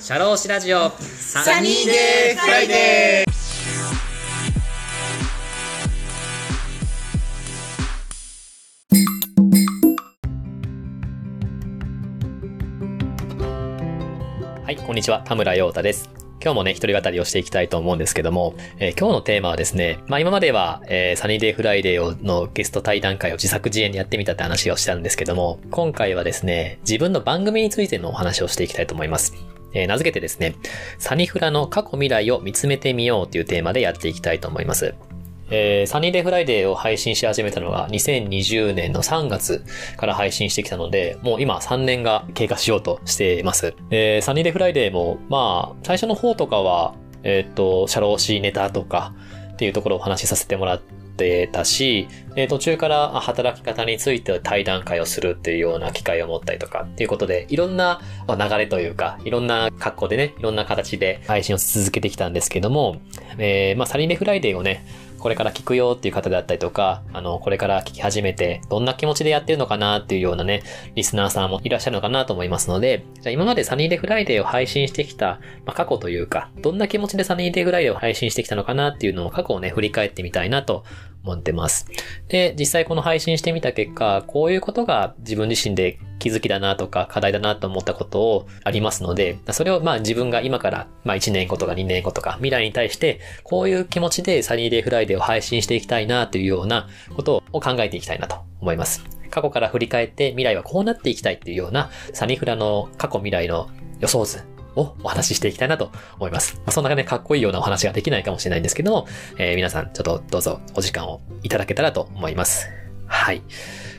シャローシラジオサニーデーフライデーはい、こんにちは。田村陽太です。今日もね、一人語りをしていきたいと思うんですけども、えー今日のテーマはですね、まあ今までは、えーサニーデイフライデーをのゲスト対談会を自作自演でやってみたって話をしたんですけども、今回はですね、自分の番組についてのお話をしていきたいと思います。えー名付けてですね、サニフラの過去未来を見つめてみようというテーマでやっていきたいと思います。えーサニーデフライデーを配信し始めたのが2020年の3月から配信してきたので、もう今3年が経過しようとしています。えーサニーデフライデーも、まあ、最初の方とかは、えっ、と、シャローシーネタとかっていうところをお話しさせてもらってたし、えー途中から働き方について対談会をするっていうような機会を持ったりとかっていうことで、いろんな流れというか、いろんな格好でね、いろんな形で配信を続けてきたんですけども、えーまあ、サニーデフライデーをね、これから聞くよっていう方であったりとか、あの、これから聞き始めて、どんな気持ちでやってるのかなっていうようなね、リスナーさんもいらっしゃるのかなと思いますので、じゃあ今までサニーデフライデーを配信してきた、まあ、過去というか、どんな気持ちでサニーデフライデーを配信してきたのかなっていうのを過去をね、振り返ってみたいなと思ってます。で、実際この配信してみた結果、こういうことが自分自身で気づきだなとか課題だなと思ったことをありますので、それをまあ自分が今からまあ1年後とか2年後とか未来に対してこういう気持ちでサニーデイフライデーを配信していきたいなというようなことを考えていきたいなと思います。過去から振り返って未来はこうなっていきたいっていうようなサニフラの過去未来の予想図をお話ししていきたいなと思います。まあ、そんなね、かっこいいようなお話ができないかもしれないんですけども、えー皆さんちょっとどうぞお時間をいただけたらと思います。はい。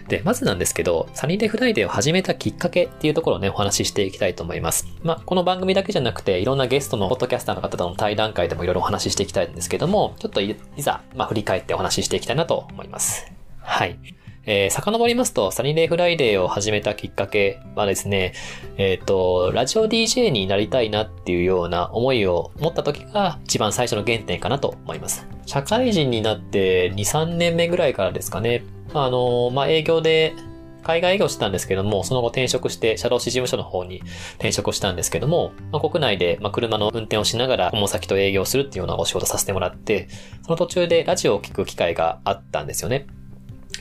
で、まずなんですけど、サニーデフライデーを始めたきっかけっていうところをね、お話ししていきたいと思います。まあ、この番組だけじゃなくて、いろんなゲストのポッドキャスターの方との対談会でもいろいろお話ししていきたいんですけども、ちょっといいざ、まあ、振り返ってお話ししていきたいなと思います。はい。えー、遡りますと、サニーデイフライデーを始めたきっかけはですね、えっ、と、ラジオ DJ になりたいなっていうような思いを持った時が一番最初の原点かなと思います。社会人になって2、3年目ぐらいからですかね。あの、まあ、営業で海外営業してたんですけども、その後転職して、社労士事務所の方に転職したんですけども、まあ、国内で、ま、車の運転をしながら、主先と営業するっていうようなお仕事させてもらって、その途中でラジオを聞く機会があったんですよね。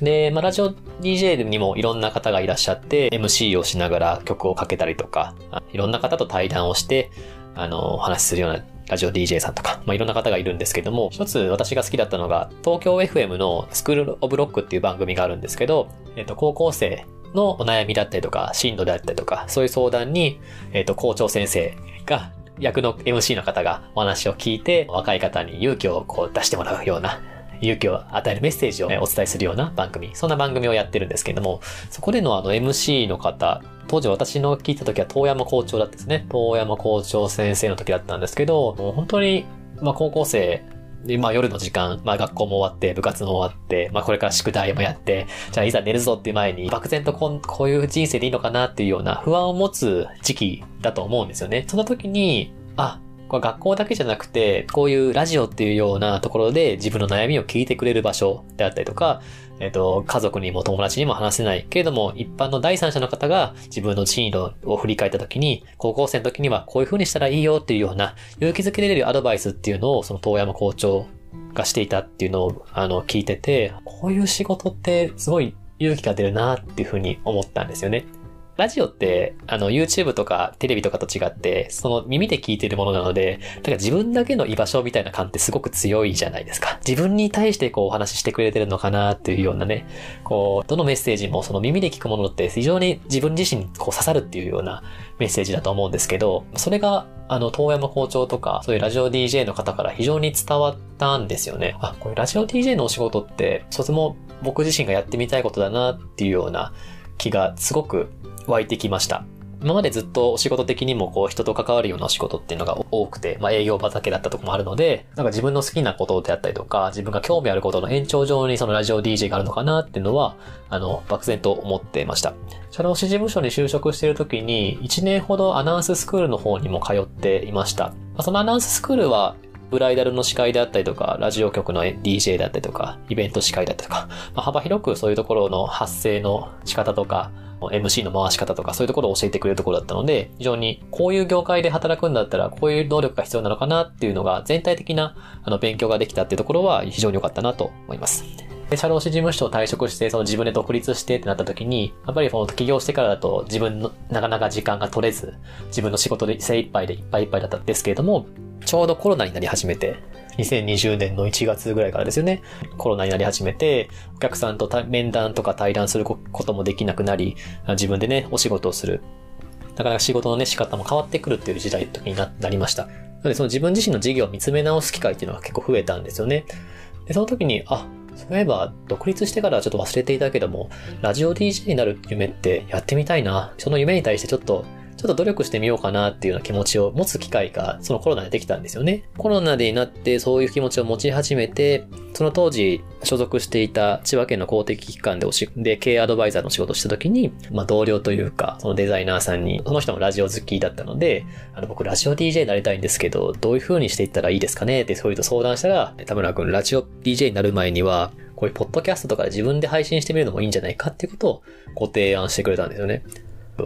で、まあ、ラジオ DJ にもいろんな方がいらっしゃって、MC をしながら曲をかけたりとか、いろんな方と対談をして、あの、お話しするようなラジオ DJ さんとか、まあ、いろんな方がいるんですけども、一つ私が好きだったのが、東京 FM のスクールオブロックっていう番組があるんですけど、えっと、高校生のお悩みだったりとか、進路であったりとか、そういう相談に、えっと、校長先生が、役の MC の方がお話を聞いて、若い方に勇気をこう出してもらうような、勇気を与えるメッセージをねお伝えするような番組、そんな番組をやってるんですけれども、そこでのあの MC の方、当時私の聞いた時は遠山校長だったんですね。遠山校長先生の時だったんですけど、もう本当に、まあ高校生で、まあ夜の時間、まあ学校も終わって、部活も終わって、まあこれから宿題もやって、じゃあいざ寝るぞっていう前に、漠然とここういう人生でいいのかなっていうような不安を持つ時期だと思うんですよね。その時に、あ、学校だけじゃなくて、こういうラジオっていうようなところで自分の悩みを聞いてくれる場所であったりとか、えっ、と、家族にも友達にも話せないけれども、一般の第三者の方が自分の進路を振り返った時に、高校生の時にはこういう風にしたらいいよっていうような勇気づけられるアドバイスっていうのを、その遠山校長がしていたっていうのを、あの、聞いてて、こういう仕事ってすごい勇気が出るなっていう風に思ったんですよね。ラジオって、あの、YouTube とかテレビとかと違って、その耳で聞いてるものなので、だから自分だけの居場所みたいな感ってすごく強いじゃないですか。自分に対してこうお話ししてくれてるのかなっていうようなね、こう、どのメッセージもその耳で聞くものって非常に自分自身にこう刺さるっていうようなメッセージだと思うんですけど、それが、あの、遠山校長とか、そういうラジオ DJ の方から非常に伝わったんですよね。あ、これラジオ DJ のお仕事って、とても僕自身がやってみたいことだなっていうような気がすごく湧いてきました。今までずっとお仕事的にもこう人と関わるようなお仕事っていうのが多くて、まあ営業畑だったとこもあるので、なんか自分の好きなことであったりとか、自分が興味あることの延長上にそのラジオ DJ があるのかなっていうのは、あの、漠然と思ってました。社労士事務所に就職している時に、1年ほどアナウンススクールの方にも通っていました。そのアナウンススクールは、ブライダルの司会であったりとか、ラジオ局の DJ だったりとか、イベント司会だったりとか、まあ、幅広くそういうところの発声の仕方とか、MC の回し方とかそういうところを教えてくれるところだったので、非常にこういう業界で働くんだったらこういう能力が必要なのかなっていうのが全体的なあの勉強ができたっていうところは非常に良かったなと思います。で社労士事務所を退職して、その自分で独立してってなった時に、やっぱりこの起業してからだと自分のなかなか時間が取れず、自分の仕事で精一杯でいっぱいいっぱいだったんですけれども、ちょうどコロナになり始めて、2020年の1月ぐらいからですよね。コロナになり始めて、お客さんと面談とか対談することもできなくなり、自分でね、お仕事をする。なかなか仕事のね、仕方も変わってくるっていう時代時になりました。なので、その自分自身の事業を見つめ直す機会っていうのが結構増えたんですよね。で、その時に、あ、そういえば、独立してからちょっと忘れていたけども、ラジオ DJ になる夢ってやってみたいな。その夢に対してちょっとちょっと努力してみようかなっていうような気持ちを持つ機会が、そのコロナでできたんですよね。コロナでになってそういう気持ちを持ち始めて、その当時所属していた千葉県の公的機関でおし、で、経営アドバイザーの仕事をした時に、まあ同僚というか、そのデザイナーさんに、その人もラジオ好きだったので、あの、僕ラジオ DJ になりたいんですけど、どういう風にしていったらいいですかねってそういうと相談したら、田村くんラジオ DJ になる前には、こういうポッドキャストとかで自分で配信してみるのもいいんじゃないかっていうことをご提案してくれたんですよね。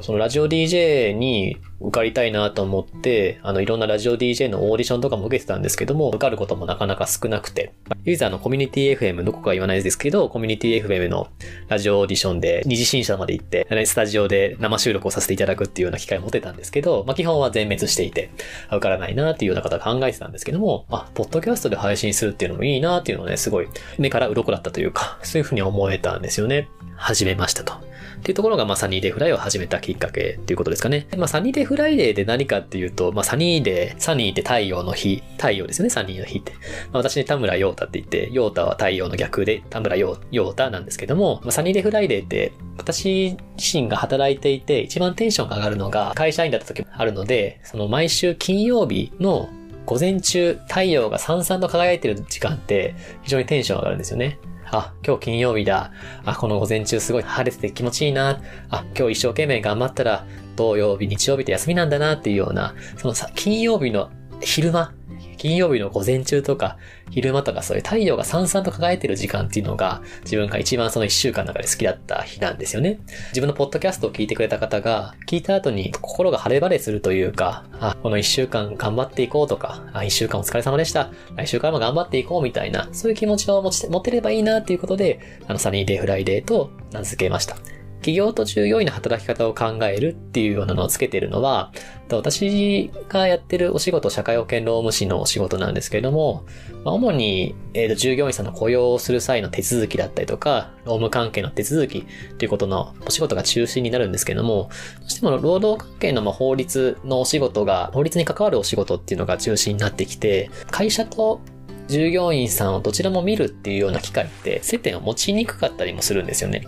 そのラジオ DJ に受かりたいなと思って、あの、いろんなラジオ DJ のオーディションとかも受けてたんですけども、受かることもなかなか少なくて、ユーザーのコミュニティ FM、どこか言わないですけど、コミュニティ FM のラジオオーディションで二次審査まで行って、スタジオで生収録をさせていただくっていうような機会を持てたんですけど、まあ、基本は全滅していて、受からないなっていうような方考えてたんですけども、あ、ポッドキャストで配信するっていうのもいいなっていうのをね、すごい目から鱗だったというか、そういうふうに思えたんですよね。始めましたと。っていうところが、まあ、サニーデフライを始めたきっかけっていうことですかね。まあ、サニーデフライデーで何かっていうと、まあ、サニーデー、サニーって太陽の日、太陽ですよね、サニーの日って。まあ、私ね、田村陽太って言って、陽太は太陽の逆で、田村陽太なんですけども、まあ、サニーデフライデーって、私自身が働いていて、一番テンションが上がるのが、会社員だった時もあるので、その毎週金曜日の午前中、太陽がさんさんと輝いてる時間って、非常にテンション上がるんですよね。あ、今日金曜日だ。あ、この午前中すごい晴れてて気持ちいいな。あ、今日一生懸命頑張ったら、土曜日、日曜日って休みなんだなっていうような、そのさ、金曜日の昼間、金曜日の午前中とか、昼間とかそういう太陽がさんさんと輝いてる時間っていうのが、自分が一番その一週間の中で好きだった日なんですよね。自分のポッドキャストを聞いてくれた方が、聞いた後に心が晴れ晴れするというか、あ、この一週間頑張っていこうとか、あ、一週間お疲れ様でした。来週からも頑張っていこうみたいな、そういう気持ちを持ち持てればいいなっていうことで、あの、サニーデイフライデーと名付けました。企業と従業員の働き方を考えるっていうようなのをつけてるのは、私がやってるお仕事、社会保険労務士のお仕事なんですけれども、主に、えー、従業員さんの雇用をする際の手続きだったりとか、労務関係の手続きということのお仕事が中心になるんですけれども、どうしても労働関係のま法律のお仕事が、法律に関わるお仕事っていうのが中心になってきて、会社と従業員さんをどちらも見るっていうような機会って接点を持ちにくかったりもするんですよね。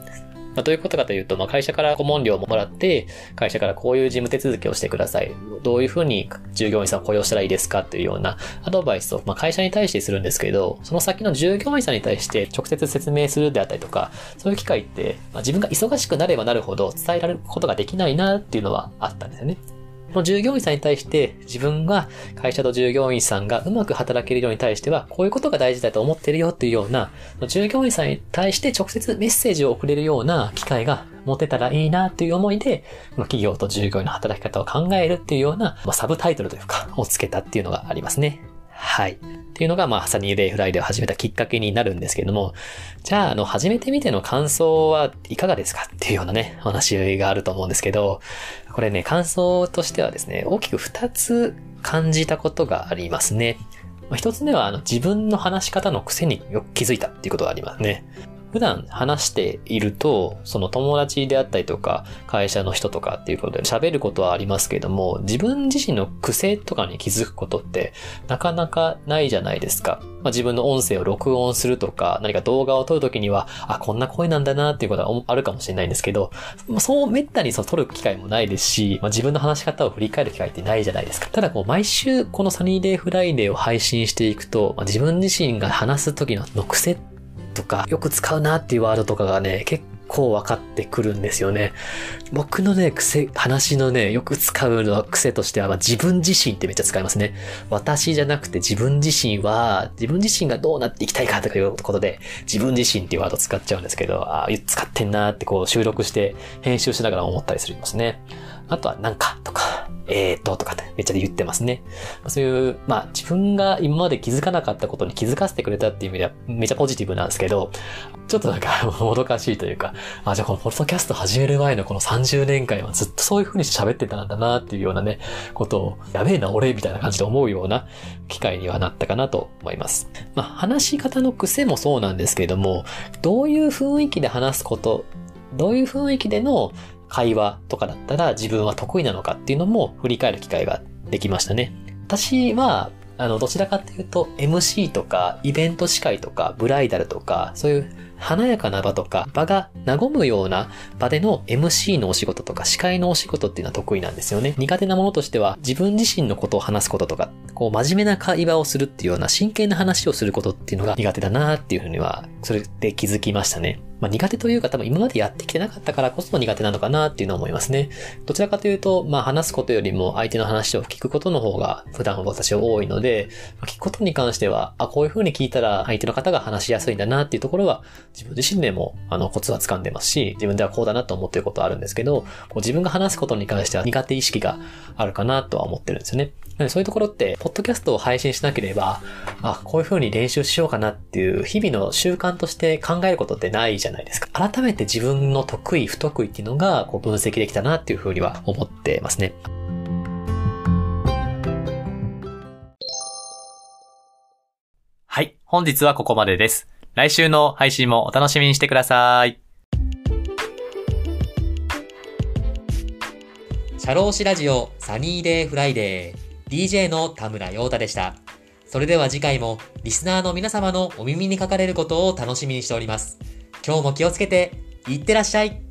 まあ、どういうことかというと、まあ、会社から顧問料ももらって、会社からこういう事務手続きをしてください。どういうふうに従業員さんを雇用したらいいですかというようなアドバイスを、まあ、会社に対してするんですけど、その先の従業員さんに対して直接説明するであったりとか、そういう機会って、まあ、自分が忙しくなればなるほど伝えられることができないなっていうのはあったんですよね。の従業員さんに対して自分が会社と従業員さんがうまく働けるように対してはこういうことが大事だと思ってるよっていうような従業員さんに対して直接メッセージを送れるような機会が持てたらいいなっていう思いで、企業と従業員の働き方を考えるっていうような、サブタイトルというか、をつけたっていうのがありますね。はい。っていうのが、まあ、サニーデイフライデーを始めたきっかけになるんですけれども、じゃあ、あの、始めてみての感想はいかがですか？っていうようなね、お話があると思うんですけど、これね、感想としてはですね、大きく二つ感じたことがありますね。一つ目は、あの、自分の話し方の癖によく気づいたっていうことがありますね。普段話していると、その友達であったりとか、会社の人とかっていうことで喋ることはありますけれども、自分自身の癖とかに気づくことってなかなかないじゃないですか。まあ、自分の音声を録音するとか、何か動画を撮るときには、あ、こんな声なんだなっていうことはあるかもしれないんですけど、そうめったにそう撮る機会もないですし、まあ、自分の話し方を振り返る機会ってないじゃないですか。ただこう、毎週このサニーデイフライデーを配信していくと、まあ、自分自身が話す時の癖っとか、よく使うなっていうワードとかがね、結構分かってくるんですよね。僕のね、癖、話のね、よく使うの癖としては、まあ、自分自身ってめっちゃ使いますね。私じゃなくて自分自身は、自分自身がどうなっていきたいかとかいうことで、自分自身っていうワード使っちゃうんですけど、ああ、使ってんなーってこう収録して編集しながら思ったりするんですね。あとはなんかとか、えーととかってめっちゃ言ってますね。そういう、まあ自分が今まで気づかなかったことに気づかせてくれたっていう意味ではめちゃポジティブなんですけど、ちょっとなんかもどかしいというか、あ、じゃあこのポッドキャスト始める前のこの30年間はずっとそういう風に喋ってたんだなっていうようなね、ことを、やべえな俺みたいな感じで思うような機会にはなったかなと思います。まあ話し方の癖もそうなんですけれども、どういう雰囲気で話すこと、どういう雰囲気での会話とかだったら自分は得意なのかっていうのも振り返る機会ができましたね。私は、あの、どちらかというと MC とかイベント司会とかブライダルとかそういう華やかな場とか場が和むような場での MC のお仕事とか司会のお仕事っていうのは得意なんですよね。苦手なものとしては自分自身のことを話すこととか、こう真面目な会話をするっていうような真剣な話をすることっていうのが苦手だなっていうふうには、それで気づきましたね。まあ、苦手というか多分今までやってきてなかったからこそ苦手なのかなっていうのは思いますね。どちらかというと、まあ話すことよりも相手の話を聞くことの方が普段私は多いので、聞くことに関しては、あ、こういう風に聞いたら相手の方が話しやすいんだなっていうところは自分自身でもあのコツは掴んでますし、自分ではこうだなと思ってることはあるんですけど、こう自分が話すことに関しては苦手意識があるかなとは思ってるんですよね。そういうところって、ポッドキャストを配信しなければ、あ、こういう風に練習しようかなっていう日々の習慣として考えることってないじゃないですか。改めて自分の得意、不得意っていうのがこう分析できたなっていう風には思ってますね。はい。本日はここまでです。来週の配信もお楽しみにしてください。シャローシラジオサニーデイフライデー DJ の田村陽太でした。それでは次回もリスナーの皆様のお耳にかかれることを楽しみにしております。今日も気をつけて、いってらっしゃい。